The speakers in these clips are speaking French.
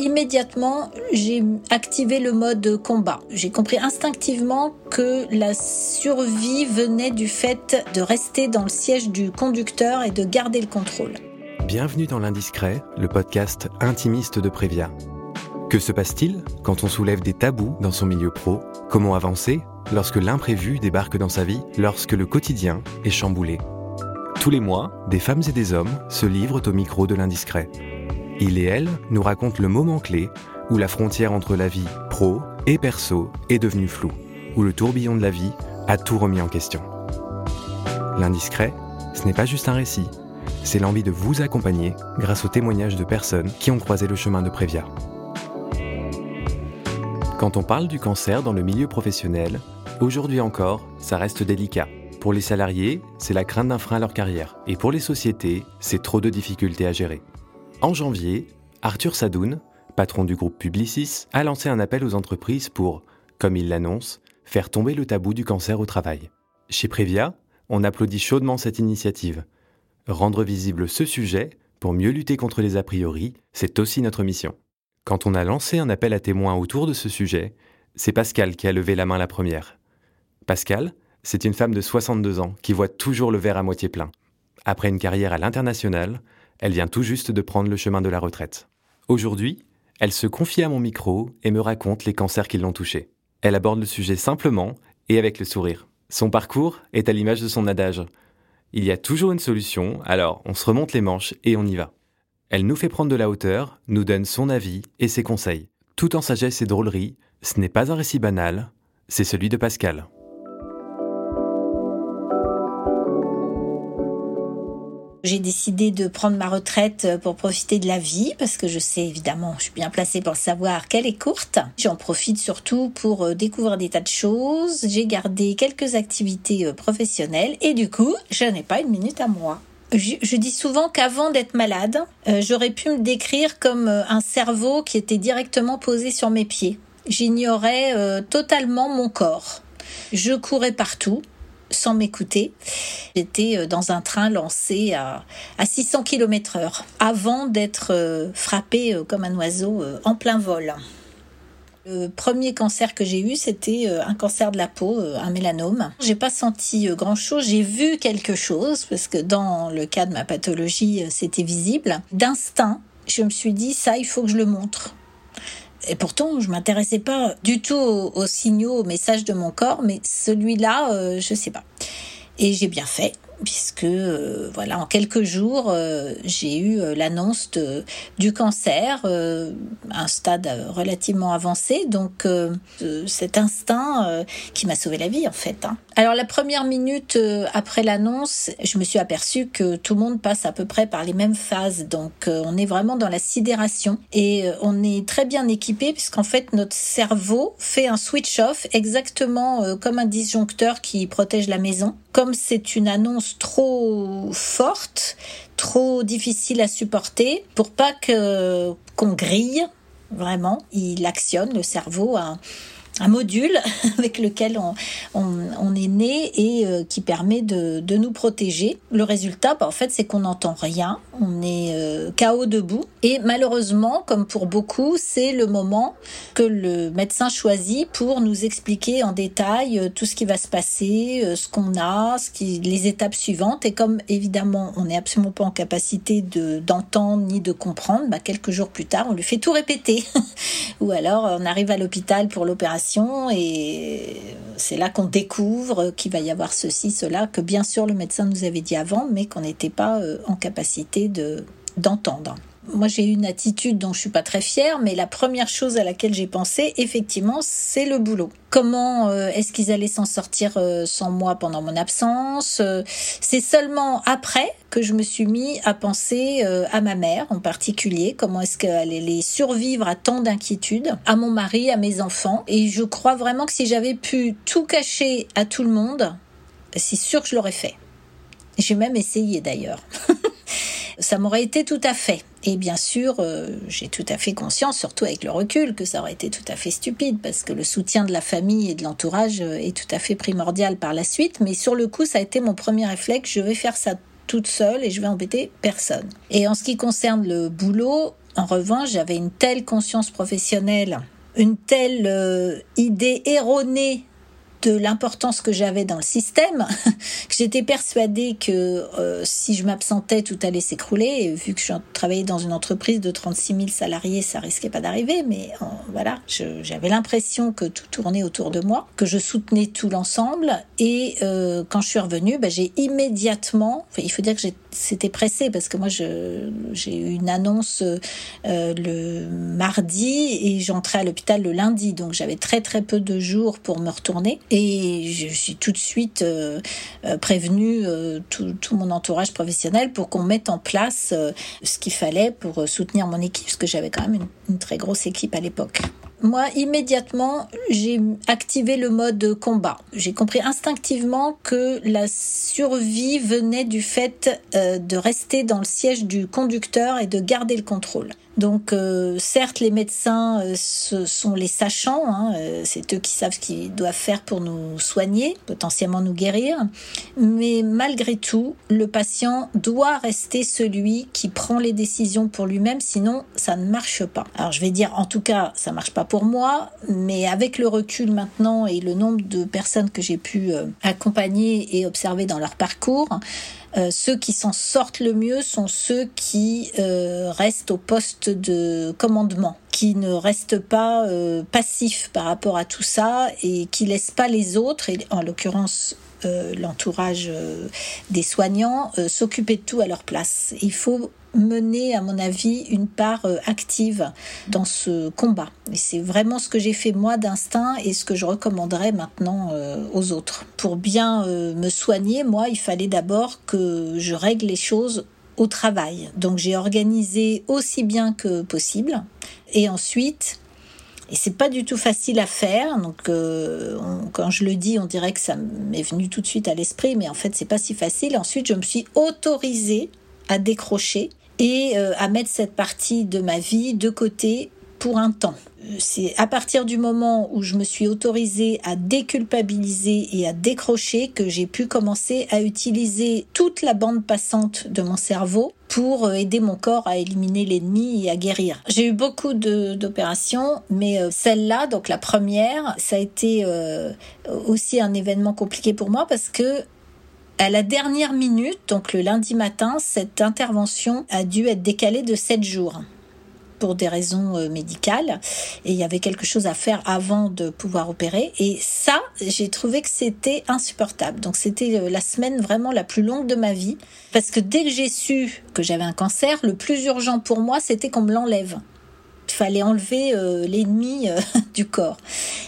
immédiatement, j'ai activé le mode combat. J'ai compris instinctivement que la survie venait du fait de rester dans le siège du conducteur et de garder le contrôle. Bienvenue dans l'Indiscret, le podcast intimiste de Prévia. Que se passe-t-il quand on soulève des tabous dans son milieu pro? Comment avancer lorsque l'imprévu débarque dans sa vie, lorsque le quotidien est chamboulé? Tous les mois, des femmes et des hommes se livrent au micro de l'Indiscret. Il et elle nous racontent le moment clé où la frontière entre la vie pro et perso est devenue floue, où le tourbillon de la vie a tout remis en question. L'indiscret, ce n'est pas juste un récit, c'est l'envie de vous accompagner grâce aux témoignages de personnes qui ont croisé le chemin de Prévia. Quand on parle du cancer dans le milieu professionnel, aujourd'hui encore, ça reste délicat. Pour les salariés, c'est la crainte d'un frein à leur carrière. Et pour les sociétés, c'est trop de difficultés à gérer. En janvier, Arthur Sadoun, patron du groupe Publicis, a lancé un appel aux entreprises pour, comme il l'annonce, faire tomber le tabou du cancer au travail. Chez Prévia, on applaudit chaudement cette initiative. Rendre visible ce sujet pour mieux lutter contre les a priori, c'est aussi notre mission. Quand on a lancé un appel à témoins autour de ce sujet, c'est Pascal qui a levé la main la première. Pascal, c'est une femme de 62 ans qui voit toujours le verre à moitié plein. Après une carrière à l'international, elle vient tout juste de prendre le chemin de la retraite. Aujourd'hui, elle se confie à mon micro et me raconte les cancers qui l'ont touchée. Elle aborde le sujet simplement et avec le sourire. Son parcours est à l'image de son adage. Il y a toujours une solution, alors on se remonte les manches et on y va. Elle nous fait prendre de la hauteur, nous donne son avis et ses conseils. Tout en sagesse et drôlerie, ce n'est pas un récit banal, c'est celui de Pascal. J'ai décidé de prendre ma retraite pour profiter de la vie parce que je sais évidemment, je suis bien placée pour le savoir qu'elle est courte. J'en profite surtout pour euh, découvrir des tas de choses. J'ai gardé quelques activités euh, professionnelles et du coup, je n'ai pas une minute à moi. Je, dis souvent qu'avant d'être malade, euh, j'aurais pu me décrire comme un cerveau qui était directement posé sur mes pieds. J'ignorais totalement mon corps. Je courais partout, sans m'écouter. J'étais euh, dans un train lancé à, 600 km heure avant d'être euh, frappé euh, comme un oiseau en plein vol. Le premier cancer que j'ai eu, c'était un cancer de la peau, un mélanome. J'ai pas senti grand chose, j'ai vu quelque chose parce que dans le cas de ma pathologie, c'était visible. D'instinct, je me suis dit ça, il faut que je le montre. Et pourtant, je m'intéressais pas du tout aux, signaux, aux messages de mon corps, mais celui-là, euh, je sais pas. Et j'ai bien fait puisque euh, voilà en quelques jours euh, j'ai eu euh, l'annonce du cancer un stade relativement avancé. Donc cet instinct qui m'a sauvé la vie en fait hein. alors la première minute après l'annonce je me suis aperçue que tout le monde passe à peu près par les mêmes phases. Donc on est vraiment dans la sidération et on est très bien équipé puisqu'en fait notre cerveau fait un switch off exactement comme un disjoncteur qui protège la maison. Comme c'est une annonce trop forte, trop difficile à supporter, pour pas que qu'on grille vraiment, il actionne le cerveau à un module avec lequel on, est né et euh, qui permet de, nous protéger. Le résultat, bah, en fait, c'est qu'on n'entend rien, on est euh, chaos debout. Et malheureusement, comme pour beaucoup, c'est le moment que le médecin choisit pour nous expliquer en détail euh, tout ce qui va se passer, ce qu'on a, les étapes suivantes. Et comme évidemment, on n'est absolument pas en capacité de d'entendre ni de comprendre, bah, quelques jours plus tard, on lui fait tout répéter. Ou alors, on arrive à l'hôpital pour l'opération et c'est là qu'on découvre qu'il va y avoir ceci, cela, que bien sûr le médecin nous avait dit avant, mais qu'on n'était pas euh, en capacité de d'entendre moi j'ai une attitude dont je suis pas très fière, mais la première chose à laquelle j'ai pensé, effectivement, c'est le boulot. Comment euh, est-ce qu'ils allaient s'en sortir euh, sans moi pendant mon absence euh, C'est seulement après que je me suis mis à penser à ma mère en particulier, comment est-ce qu'elle allait survivre à tant d'inquiétudes, à mon mari, à mes enfants. Et je crois vraiment que si j'avais pu tout cacher à tout le monde, c'est sûr que je l'aurais fait. J'ai même essayé d'ailleurs. ça m'aurait été tout à fait. Et bien sûr, euh, j'ai tout à fait conscience, surtout avec le recul, que ça aurait été tout à fait stupide, parce que le soutien de la famille et de l'entourage euh, est tout à fait primordial par la suite. Mais sur le coup, ça a été mon premier réflexe, je vais faire ça toute seule et je vais embêter personne. Et en ce qui concerne le boulot, En revanche, j'avais une telle conscience professionnelle, une telle euh, idée erronée de l'importance que j'avais dans le système, que j'étais persuadée que euh, si je m'absentais, tout allait s'écrouler. Vu que je travaillais dans une entreprise de 36 000 salariés, ça risquait pas d'arriver. Mais euh, voilà, j'avais l'impression que tout tournait autour de moi, que je soutenais tout l'ensemble. Et euh, quand je suis revenue, bah, j'ai immédiatement, il faut dire que c'était pressé parce que moi, j'ai eu une annonce le mardi et j'entrais à l'hôpital le lundi. Donc j'avais très très peu de jours pour me retourner. Et je suis tout de suite euh, euh, prévenue euh, tout, mon entourage professionnel pour qu'on mette en place ce qu'il fallait pour soutenir mon équipe, parce que j'avais quand même une, une très grosse équipe à l'époque moi, immédiatement, j'ai activé le mode combat. J'ai compris instinctivement que la survie venait du fait de rester dans le siège du conducteur et de garder le contrôle. Donc, euh, certes, les médecins euh, sont les sachants, hein, euh, c'est eux qui savent ce qu'ils doivent faire pour nous soigner, potentiellement nous guérir, mais malgré tout, le patient doit rester celui qui prend les décisions pour lui-même, sinon ça ne marche pas. Alors, je vais dire, en tout cas, ça marche pas pour moi, mais avec le recul maintenant et le nombre de personnes que j'ai pu accompagner et observer dans leur parcours, euh, ceux qui s'en sortent le mieux sont ceux qui euh, restent au poste de commandement, qui ne restent pas euh, passifs par rapport à tout ça et qui laissent pas les autres, et en l'occurrence l'entourage des soignants, s'occuper de tout à leur place. Il faut mener, à mon avis, une part euh, active dans ce combat. Et c'est vraiment ce que j'ai fait moi d'instinct et ce que je recommanderais maintenant euh, aux autres. Pour bien euh, me soigner, moi, il fallait d'abord que je règle les choses au travail. Donc j'ai organisé aussi bien que possible. Et ensuite, et c'est pas du tout facile à faire. Donc, quand je le dis, on dirait que ça m'est venu tout de suite à l'esprit, mais en fait, c'est pas si facile. Ensuite, je me suis autorisée à décrocher et euh, à mettre cette partie de ma vie de côté pour un temps. C'est à partir du moment où je me suis autorisée à déculpabiliser et à décrocher que j'ai pu commencer à utiliser toute la bande passante de mon cerveau pour euh, aider mon corps à éliminer l'ennemi et à guérir. J'ai eu beaucoup d'opérations, mais euh, celle-là, donc la première, ça a été aussi un événement compliqué pour moi parce que à la dernière minute, donc le lundi matin, cette intervention a dû être décalée de 7 jours. Pour des raisons euh, médicales. Et il y avait quelque chose à faire avant de pouvoir opérer. Et ça j'ai trouvé que c'était insupportable. Donc c'était euh, la semaine vraiment la plus longue de ma vie. Parce que dès que j'ai su que j'avais un cancer le plus urgent pour moi c'était qu'on me l'enlève. Il fallait enlever euh, l'ennemi du corps.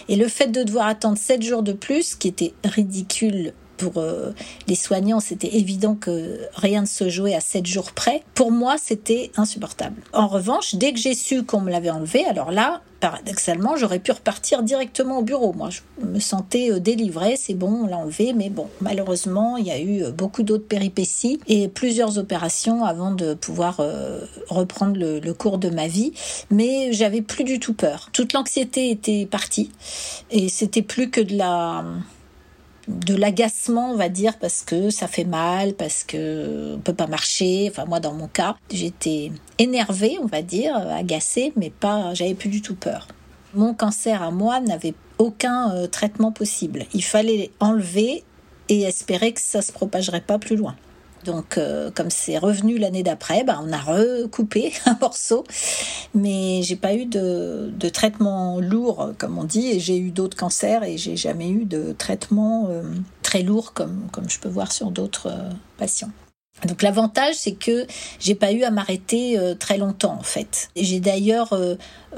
Et le fait de devoir attendre 7 jours de plus qui était ridicule pour euh, les soignants, c'était évident que rien ne se jouait à 7 jours près. Pour moi, c'était insupportable. En revanche, dès que j'ai su qu'on me l'avait enlevé, alors là, paradoxalement, j'aurais pu repartir directement au bureau. Moi, je me sentais euh, délivrée, c'est bon, on l'a enlevé, mais bon, malheureusement, il y a eu euh, beaucoup d'autres péripéties et plusieurs opérations avant de pouvoir reprendre le, le, cours de ma vie. Mais j'avais plus du tout peur. Toute l'anxiété était partie et c'était plus que de la de l'agacement, on va dire, parce que ça fait mal, parce que on peut pas marcher. Enfin, moi, dans mon cas, j'étais énervée, on va dire, agacée, mais pas, j'avais plus du tout peur. Mon cancer à moi n'avait aucun euh, traitement possible. Il fallait enlever et espérer que ça se propagerait pas plus loin. Donc, euh, comme c'est revenu l'année d'après, bah, on a recoupé un morceau. Mais j'ai pas eu de, traitement lourd, comme on dit, et j'ai eu d'autres cancers et j'ai jamais eu de traitement euh, très lourd comme, comme je peux voir sur d'autres euh, patients. Donc l'avantage, c'est que j'ai pas eu à m'arrêter très longtemps en fait. J'ai d'ailleurs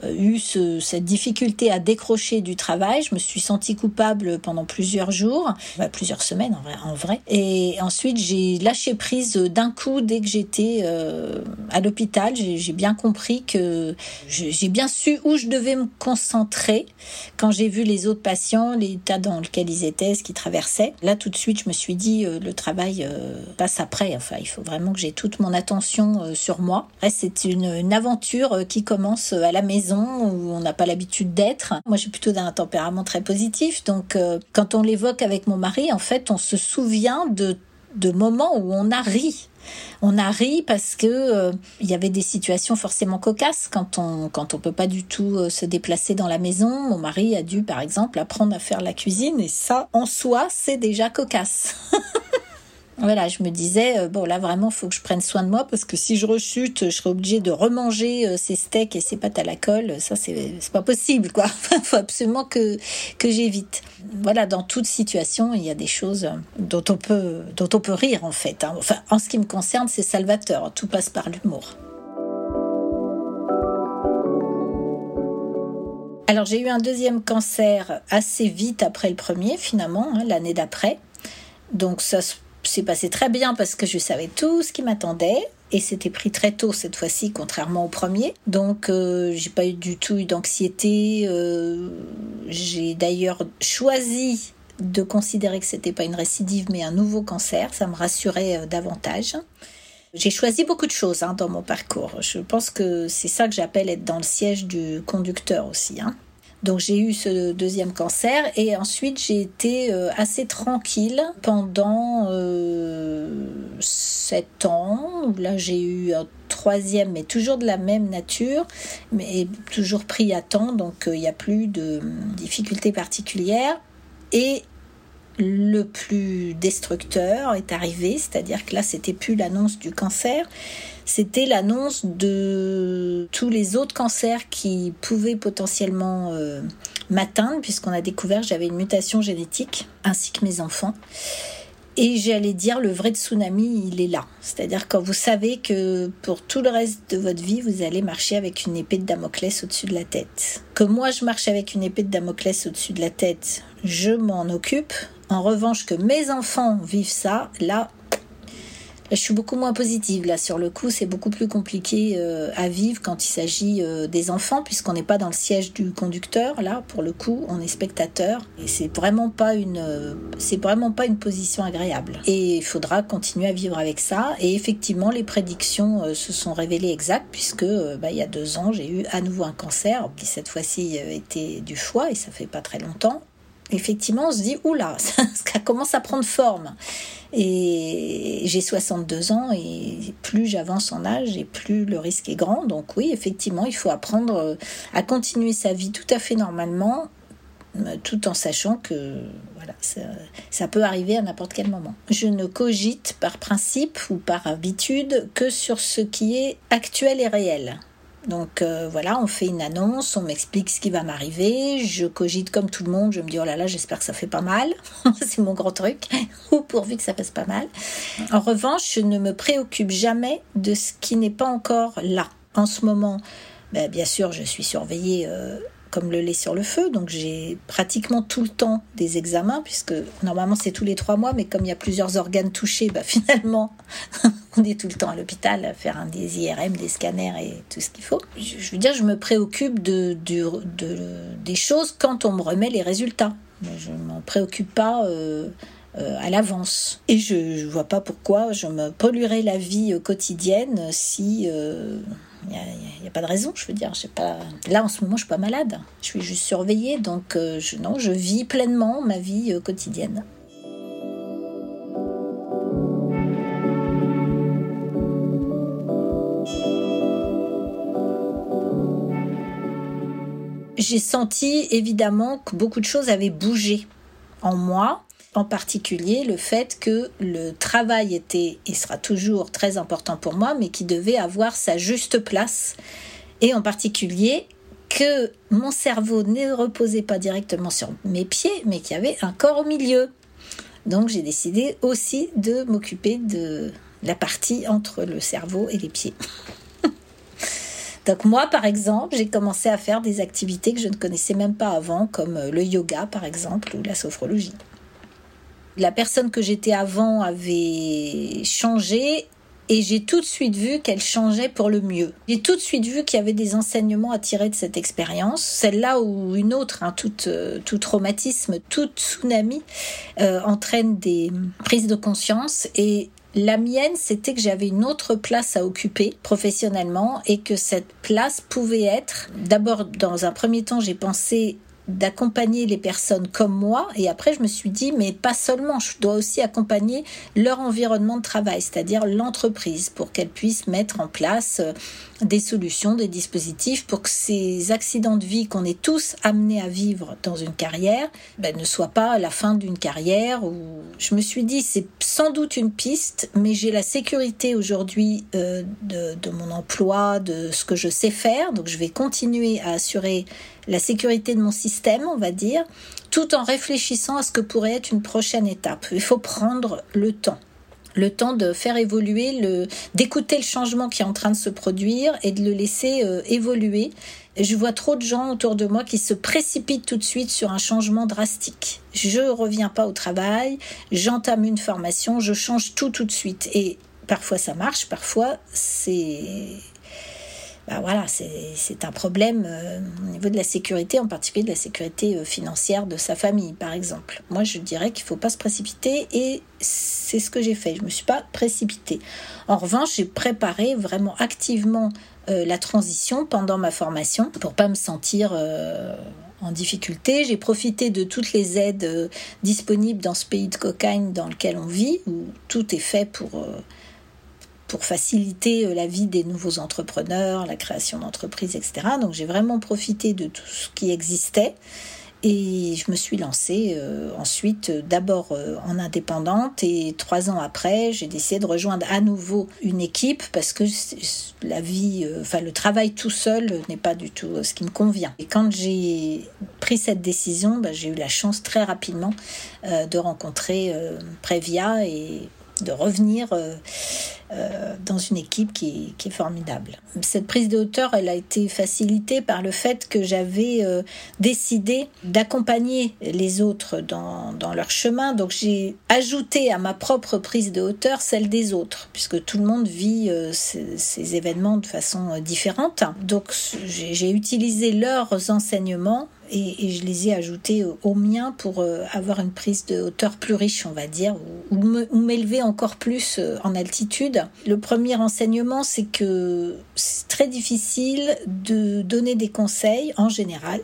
euh, eu ce, cette difficulté à décrocher du travail. Je me suis sentie coupable pendant plusieurs jours, bah, plusieurs semaines en vrai. Et ensuite, j'ai lâché prise d'un coup dès que j'étais euh, à l'hôpital. J'ai bien compris que j'ai bien su où je devais me concentrer quand j'ai vu les autres patients, l'état dans lequel ils étaient, ce qu'ils traversaient. Là, tout de suite, je me suis dit, euh, le travail passe après. Il faut vraiment que j'ai toute mon attention sur moi. C'est une, aventure qui commence à la maison où on n'a pas l'habitude d'être. Moi, j'ai plutôt un tempérament très positif, donc euh, quand on l'évoque avec mon mari, en fait, on se souvient de de moments où on a ri On a ri parce que euh, il y avait des situations forcément cocasses quand on quand peut pas du tout euh, se déplacer dans la maison. Mon mari a dû par exemple apprendre à faire la cuisine et ça en soi c'est déjà cocasse. Voilà, je me disais, euh, bon là vraiment, faut que je prenne soin de moi parce que si je rechute, je serai obligée de remanger euh, ces steaks et ces pâtes à la colle. Ça, c'est pas possible, quoi. faut absolument que, que j'évite. Voilà, dans toute situation, il y a des choses dont on peut, dont on peut rire, en fait. Hein. Enfin, en ce qui me concerne, c'est salvateur. Tout passe par l'humour. Alors j'ai eu un deuxième cancer assez vite après le premier, finalement, hein, l'année d'après. Donc ça se c'est passé très bien parce que je savais tout ce qui m'attendait et c'était pris très tôt cette fois-ci, contrairement au premier. Donc, euh, j'ai pas eu du tout eu d'anxiété. Euh, j'ai d'ailleurs choisi de considérer que c'était pas une récidive mais un nouveau cancer. Ça me rassurait euh, davantage. J'ai choisi beaucoup de choses hein, dans mon parcours. Je pense que c'est ça que j'appelle être dans le siège du conducteur aussi. Hein. Donc j'ai eu ce deuxième cancer et ensuite j'ai été euh, assez tranquille pendant euh, sept ans. Là j'ai eu un troisième mais toujours de la même nature mais toujours pris à temps donc euh, il n'y a plus de difficultés particulières. Et le plus destructeur est arrivé, c'est-à-dire que là c'était plus l'annonce du cancer, c'était l'annonce de tous les autres cancers qui pouvaient potentiellement euh, m'atteindre, puisqu'on a découvert que j'avais une mutation génétique, ainsi que mes enfants. Et j'allais dire, le vrai tsunami, il est là. C'est-à-dire quand vous savez que pour tout le reste de votre vie, vous allez marcher avec une épée de Damoclès au-dessus de la tête. Que moi, je marche avec une épée de Damoclès au-dessus de la tête, je m'en occupe. En revanche, que mes enfants vivent ça, là, je suis beaucoup moins positive là. Sur le coup, c'est beaucoup plus compliqué euh, à vivre quand il s'agit euh, des enfants puisqu'on n'est pas dans le siège du conducteur là. Pour le coup, on est spectateur. Et c'est vraiment pas une euh, c'est vraiment pas une position agréable. Et il faudra continuer à vivre avec ça. Et effectivement les prédictions se sont révélées exactes puisque bah, il y a deux ans, j'ai eu à nouveau un cancer qui cette fois-ci était du foie et ça fait pas très longtemps effectivement, on se dit, oula, ça commence à prendre forme. Et j'ai 62 ans et plus j'avance en âge et plus le risque est grand. Donc oui, effectivement, il faut apprendre à continuer sa vie tout à fait normalement, tout en sachant que voilà, ça peut arriver à n'importe quel moment. Je ne cogite par principe ou par habitude que sur ce qui est actuel et réel. Donc euh, voilà, on fait une annonce, on m'explique ce qui va m'arriver, je cogite comme tout le monde, je me dis oh là là, j'espère que ça fait pas mal, c'est mon grand truc, ou pourvu que ça fasse pas mal. En revanche, je ne me préoccupe jamais de ce qui n'est pas encore là. En ce moment, ben, bien sûr, je suis surveillée euh, comme le lait sur le feu. Donc j'ai pratiquement tout le temps des examens, puisque normalement c'est tous les trois mois, mais comme il y a plusieurs organes touchés, bah, finalement on est tout le temps à l'hôpital à faire un des IRM, des scanners et tout ce qu'il faut. Je, veux dire, je me préoccupe de, des choses quand on me remet les résultats. Je ne m'en préoccupe pas. Euh, euh, à l'avance. Et je vois pas pourquoi je me polluerais la vie quotidienne si euh, il n'y a, pas de raison, je veux dire. Là, en ce moment, je suis pas malade. Je suis juste surveillée, donc euh, je, non, je vis pleinement ma vie euh, quotidienne. J'ai senti évidemment que beaucoup de choses avaient bougé en moi en particulier le fait que le travail était et sera toujours très important pour moi, mais qui devait avoir sa juste place, et en particulier que mon cerveau ne reposait pas directement sur mes pieds, mais qu'il y avait un corps au milieu. Donc j'ai décidé aussi de m'occuper de la partie entre le cerveau et les pieds. Donc moi, par exemple, j'ai commencé à faire des activités que je ne connaissais même pas avant, comme le yoga, par exemple, ou la sophrologie la personne que j'étais avant avait changé et j'ai tout de suite vu qu'elle changeait pour le mieux. J'ai tout de suite vu qu'il y avait des enseignements à tirer de cette expérience, celle-là ou une autre, hein, tout, euh, tout, traumatisme, tout tsunami euh, entraîne des prises de conscience et la mienne, c'était que j'avais une autre place à occuper professionnellement et que cette place pouvait être, d'abord dans un premier temps, j'ai pensé d'accompagner les personnes comme moi. Et après, je me suis dit, mais pas seulement, je dois aussi accompagner leur environnement de travail, c'est-à-dire l'entreprise, pour qu'elle puisse mettre en place euh, des solutions, des dispositifs pour que ces accidents de vie qu'on est tous amenés à vivre dans une carrière ben, ne soient pas la fin d'une carrière. Où je me suis dit, c'est sans doute une piste, mais j'ai la sécurité aujourd'hui euh, de, de mon emploi, de ce que je sais faire, donc je vais continuer à assurer la sécurité de mon système, on va dire, tout en réfléchissant à ce que pourrait être une prochaine étape. Il faut prendre le temps le temps de faire évoluer, le, d'écouter le changement qui est en train de se produire et de le laisser euh, évoluer. Je vois trop de gens autour de moi qui se précipitent tout de suite sur un changement drastique. Je reviens pas au travail, j'entame une formation, je change tout tout de suite. Et parfois ça marche, parfois c'est bah voilà, c'est un problème euh, au niveau de la sécurité, en particulier de la sécurité euh, financière de sa famille, par exemple. Moi, je dirais qu'il ne faut pas se précipiter et c'est ce que j'ai fait. Je ne me suis pas précipitée. En revanche, j'ai préparé vraiment activement euh, la transition pendant ma formation pour pas me sentir en difficulté. J'ai profité de toutes les aides disponibles dans ce pays de cocaïne dans lequel on vit, où tout est fait pour pour faciliter euh, la vie des nouveaux entrepreneurs, la création d'entreprises, etc. Donc j'ai vraiment profité de tout ce qui existait et je me suis lancée euh, ensuite euh, d'abord en indépendante et trois ans après j'ai décidé de rejoindre à nouveau une équipe parce que la vie, enfin le travail tout seul n'est pas du tout ce qui me convient. Et quand j'ai pris cette décision, bah, j'ai eu la chance très rapidement de rencontrer Prévia et de revenir euh, euh, dans une équipe qui est, formidable. Cette prise de hauteur, elle a été facilitée par le fait que j'avais euh, décidé d'accompagner les autres dans, leur chemin. Donc j'ai ajouté à ma propre prise de hauteur celle des autres, puisque tout le monde vit ces, ces, événements de façon différente. Donc j'ai utilisé leurs enseignements et, je les ai ajoutés au mien pour euh, avoir une prise de hauteur plus riche, on va dire, ou, m'élever encore plus euh, en altitude. Le premier enseignement, c'est que c'est très difficile de donner des conseils en général,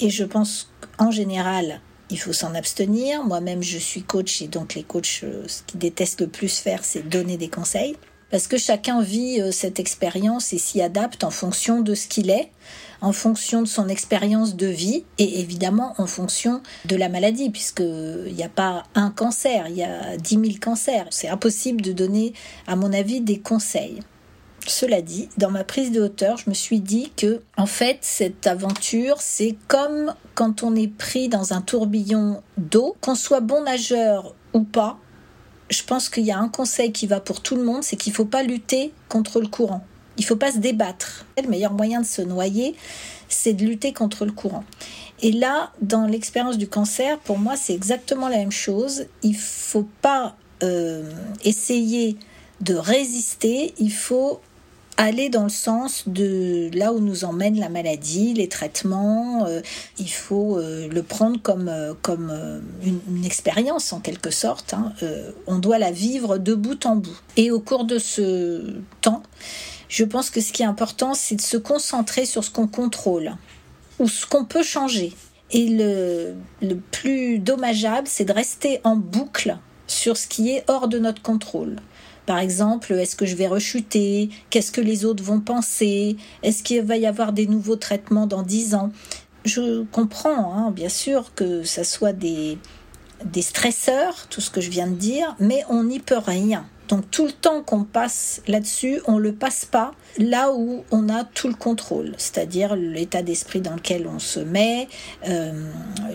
et je pense qu'en général, il faut s'en abstenir. Moi-même, je suis coach et donc les coachs, euh, ce qu'ils détestent le plus faire, c'est donner des conseils. Parce que chacun vit cette expérience et s'y adapte en fonction de ce qu'il est en fonction de son expérience de vie et évidemment en fonction de la maladie, puisqu'il n'y a pas un cancer, il y a 10 000 cancers. C'est impossible de donner, à mon avis, des conseils. Cela dit, dans ma prise de hauteur, je me suis dit que, en fait, cette aventure, c'est comme quand on est pris dans un tourbillon d'eau, qu'on soit bon nageur ou pas. Je pense qu'il y a un conseil qui va pour tout le monde, c'est qu'il ne faut pas lutter contre le courant. Il faut pas se débattre. Le meilleur moyen de se noyer, c'est de lutter contre le courant. Et là, dans l'expérience du cancer, pour moi, c'est exactement la même chose. Il faut pas euh, essayer de résister, il faut aller dans le sens de là où nous emmène la maladie, les traitements. Euh, il faut euh, le prendre comme, comme une, une, expérience en quelque sorte. Hein. on doit la vivre de bout en bout. Et au cours de ce temps, je pense que ce qui est important, c'est de se concentrer sur ce qu'on contrôle ou ce qu'on peut changer. Et le, le plus dommageable, c'est de rester en boucle sur ce qui est hors de notre contrôle. Par exemple, est-ce que je vais rechuter? Qu'est-ce que les autres vont penser? Est-ce qu'il va y avoir des nouveaux traitements dans dix ans? Je comprends, hein, bien sûr, que ça soit des, des stresseurs, tout ce que je viens de dire, mais on n'y peut rien. Donc tout le temps qu'on passe là-dessus, on le passe pas là où on a tout le contrôle, c'est-à-dire l'état d'esprit dans lequel on se met, euh,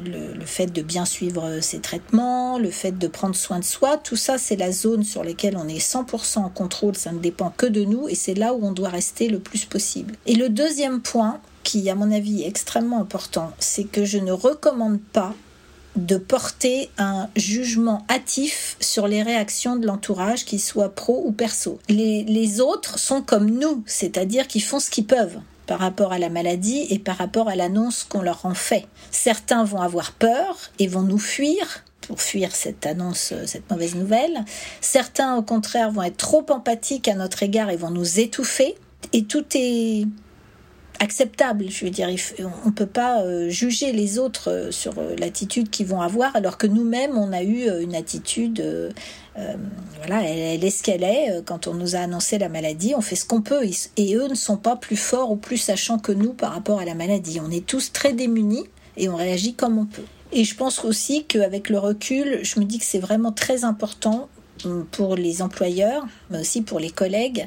le, fait de bien suivre ses traitements, le fait de prendre soin de soi, tout ça c'est la zone sur laquelle on est 100% en contrôle, ça ne dépend que de nous et c'est là où on doit rester le plus possible. Et le deuxième point, qui à mon avis est extrêmement important, c'est que je ne recommande pas de porter un jugement hâtif sur les réactions de l'entourage, qu'ils soient pro ou perso. Les, autres sont comme nous, c'est-à-dire qu'ils font ce qu'ils peuvent par rapport à la maladie et par rapport à l'annonce qu'on leur en fait. Certains vont avoir peur et vont nous fuir pour fuir cette annonce, cette mauvaise nouvelle. Certains, au contraire, vont être trop empathiques à notre égard et vont nous étouffer. Et tout est acceptable. Je veux dire, on ne peut pas euh, juger les autres euh, sur euh, l'attitude qu'ils vont avoir, alors que nous-mêmes, on a eu une attitude. voilà, elle, est ce qu'elle est. Quand on nous a annoncé la maladie, on fait ce qu'on peut. Et eux ne sont pas plus forts ou plus sachants que nous par rapport à la maladie. On est tous très démunis et on réagit comme on peut. Et je pense aussi qu'avec le recul, je me dis que c'est vraiment très important pour les employeurs, mais aussi pour les collègues,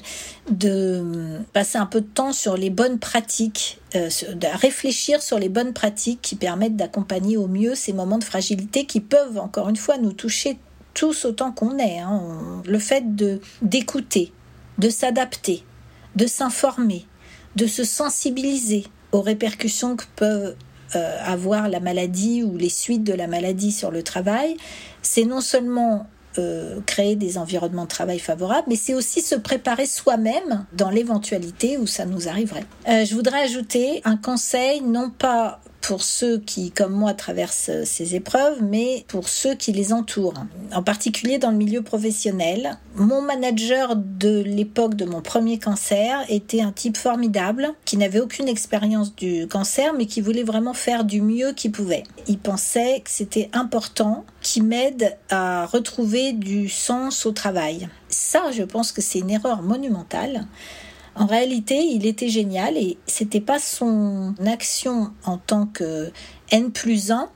de passer un peu de temps sur les bonnes pratiques, euh, de réfléchir sur les bonnes pratiques qui permettent d'accompagner au mieux ces moments de fragilité qui peuvent, encore une fois, nous toucher tous autant qu'on est. Hein. Le fait d'écouter, de s'adapter, de s'informer, de se sensibiliser aux répercussions que peuvent euh, avoir la maladie ou les suites de la maladie sur le travail, c'est non seulement euh, créer des environnements de travail favorables, mais c'est aussi se préparer soi-même dans l'éventualité où ça nous arriverait. Euh, je voudrais ajouter un conseil, non pas pour ceux qui, comme moi, traversent ces épreuves, mais pour ceux qui les entourent. En particulier dans le milieu professionnel. Mon manager de l'époque de mon premier cancer était un type formidable, qui n'avait aucune expérience du cancer, mais qui voulait vraiment faire du mieux qu'il pouvait. Il pensait que c'était important qu'il m'aide à retrouver du sens au travail. Ça, je pense que c'est une erreur monumentale en réalité, il était génial et c'était pas son action en tant que N plus 1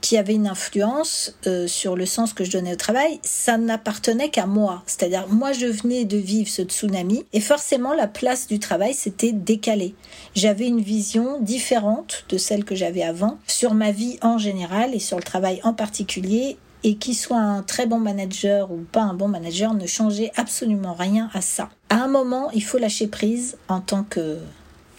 qui avait une influence euh, sur le sens que je donnais au travail, ça n'appartenait qu'à moi. C'est-à-dire, moi, je venais de vivre ce tsunami et forcément, la place du travail s'était décalée. J'avais une vision différente de celle que j'avais avant sur ma vie en général et sur le travail en particulier et qu'il soit un très bon manager ou pas un bon manager ne changeait absolument rien à ça. À un moment, il faut lâcher prise en tant que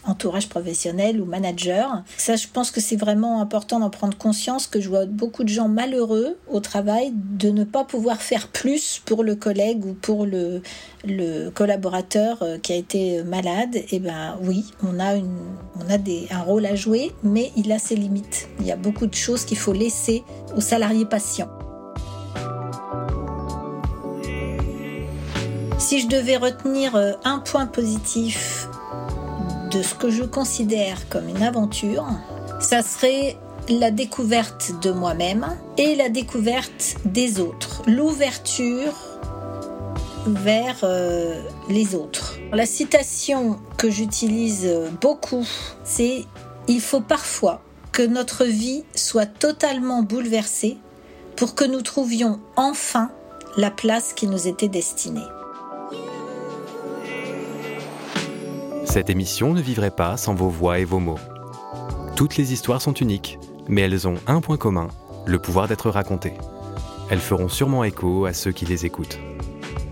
entourage professionnel ou manager. Ça, je pense que c'est vraiment important d'en prendre conscience que je vois beaucoup de gens malheureux au travail de ne pas pouvoir faire plus pour le collègue ou pour le, collaborateur euh, qui a été malade. Et eh ben oui, on a, un rôle à jouer, mais il a ses limites. Il y a beaucoup de choses qu'il faut laisser aux salariés patients. Si je devais retenir euh, un point positif de ce que je considère comme une aventure, ça serait la découverte de moi-même et la découverte des autres, l'ouverture vers euh, les autres. La citation que j'utilise beaucoup, c'est Il faut parfois que notre vie soit totalement bouleversée pour que nous trouvions enfin la place qui nous était destinée. Cette émission ne vivrait pas sans vos voix et vos mots. Toutes les histoires sont uniques, mais elles ont un point commun, le pouvoir d'être racontées. Elles feront sûrement écho à ceux qui les écoutent.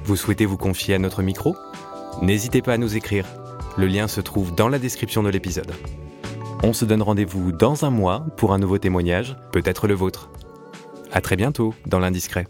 Vous souhaitez vous confier à notre micro? N'hésitez pas à nous écrire. Le lien se trouve dans la description de l'épisode. On se donne rendez-vous dans un mois pour un nouveau témoignage, peut-être le vôtre. À très bientôt dans l'Indiscret.